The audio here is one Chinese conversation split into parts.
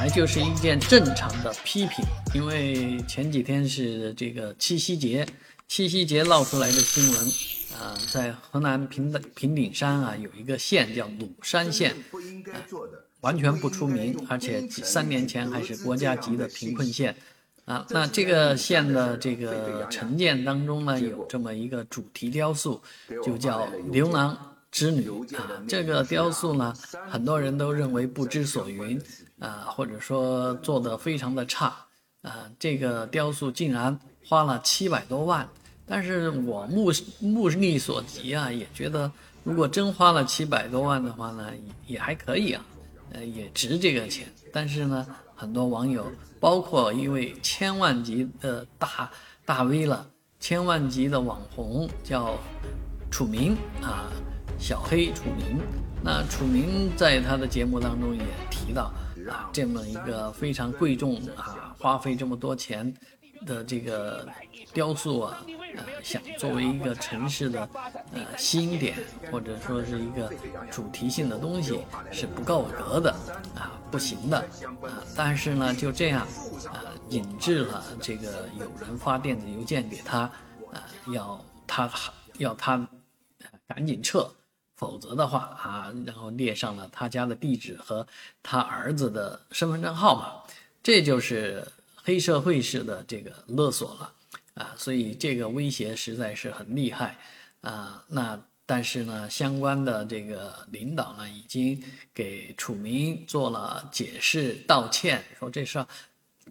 来就是一件正常的批评，因为前几天是这个七夕节，七夕节闹出来的新闻，啊，在河南平平顶山啊有一个县叫鲁山县，啊，完全不出名，而且三年前还是国家级的贫困县，啊，那这个县的这个城建当中呢有这么一个主题雕塑，就叫牛郎。织女啊，这个雕塑呢，很多人都认为不知所云啊，或者说做的非常的差啊。这个雕塑竟然花了七百多万，但是我目目力所及啊，也觉得如果真花了七百多万的话呢，也还可以啊，呃，也值这个钱。但是呢，很多网友，包括一位千万级的大大 V 了，千万级的网红叫楚明啊。小黑楚明，那楚明在他的节目当中也提到啊，这么一个非常贵重啊，花费这么多钱的这个雕塑啊，呃，想作为一个城市的呃新点或者说是一个主题性的东西是不够格的啊，不行的啊。但是呢，就这样啊，引致了这个有人发电子邮件给他啊，要他要他赶紧撤。否则的话啊，然后列上了他家的地址和他儿子的身份证号码，这就是黑社会式的这个勒索了啊！所以这个威胁实在是很厉害啊。那但是呢，相关的这个领导呢，已经给楚明做了解释道歉，说这事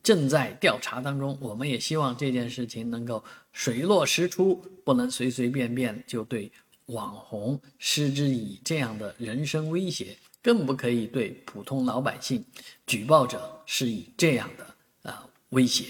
正在调查当中。我们也希望这件事情能够水落石出，不能随随便便就对。网红施之以这样的人身威胁，更不可以对普通老百姓举报者施以这样的啊威胁。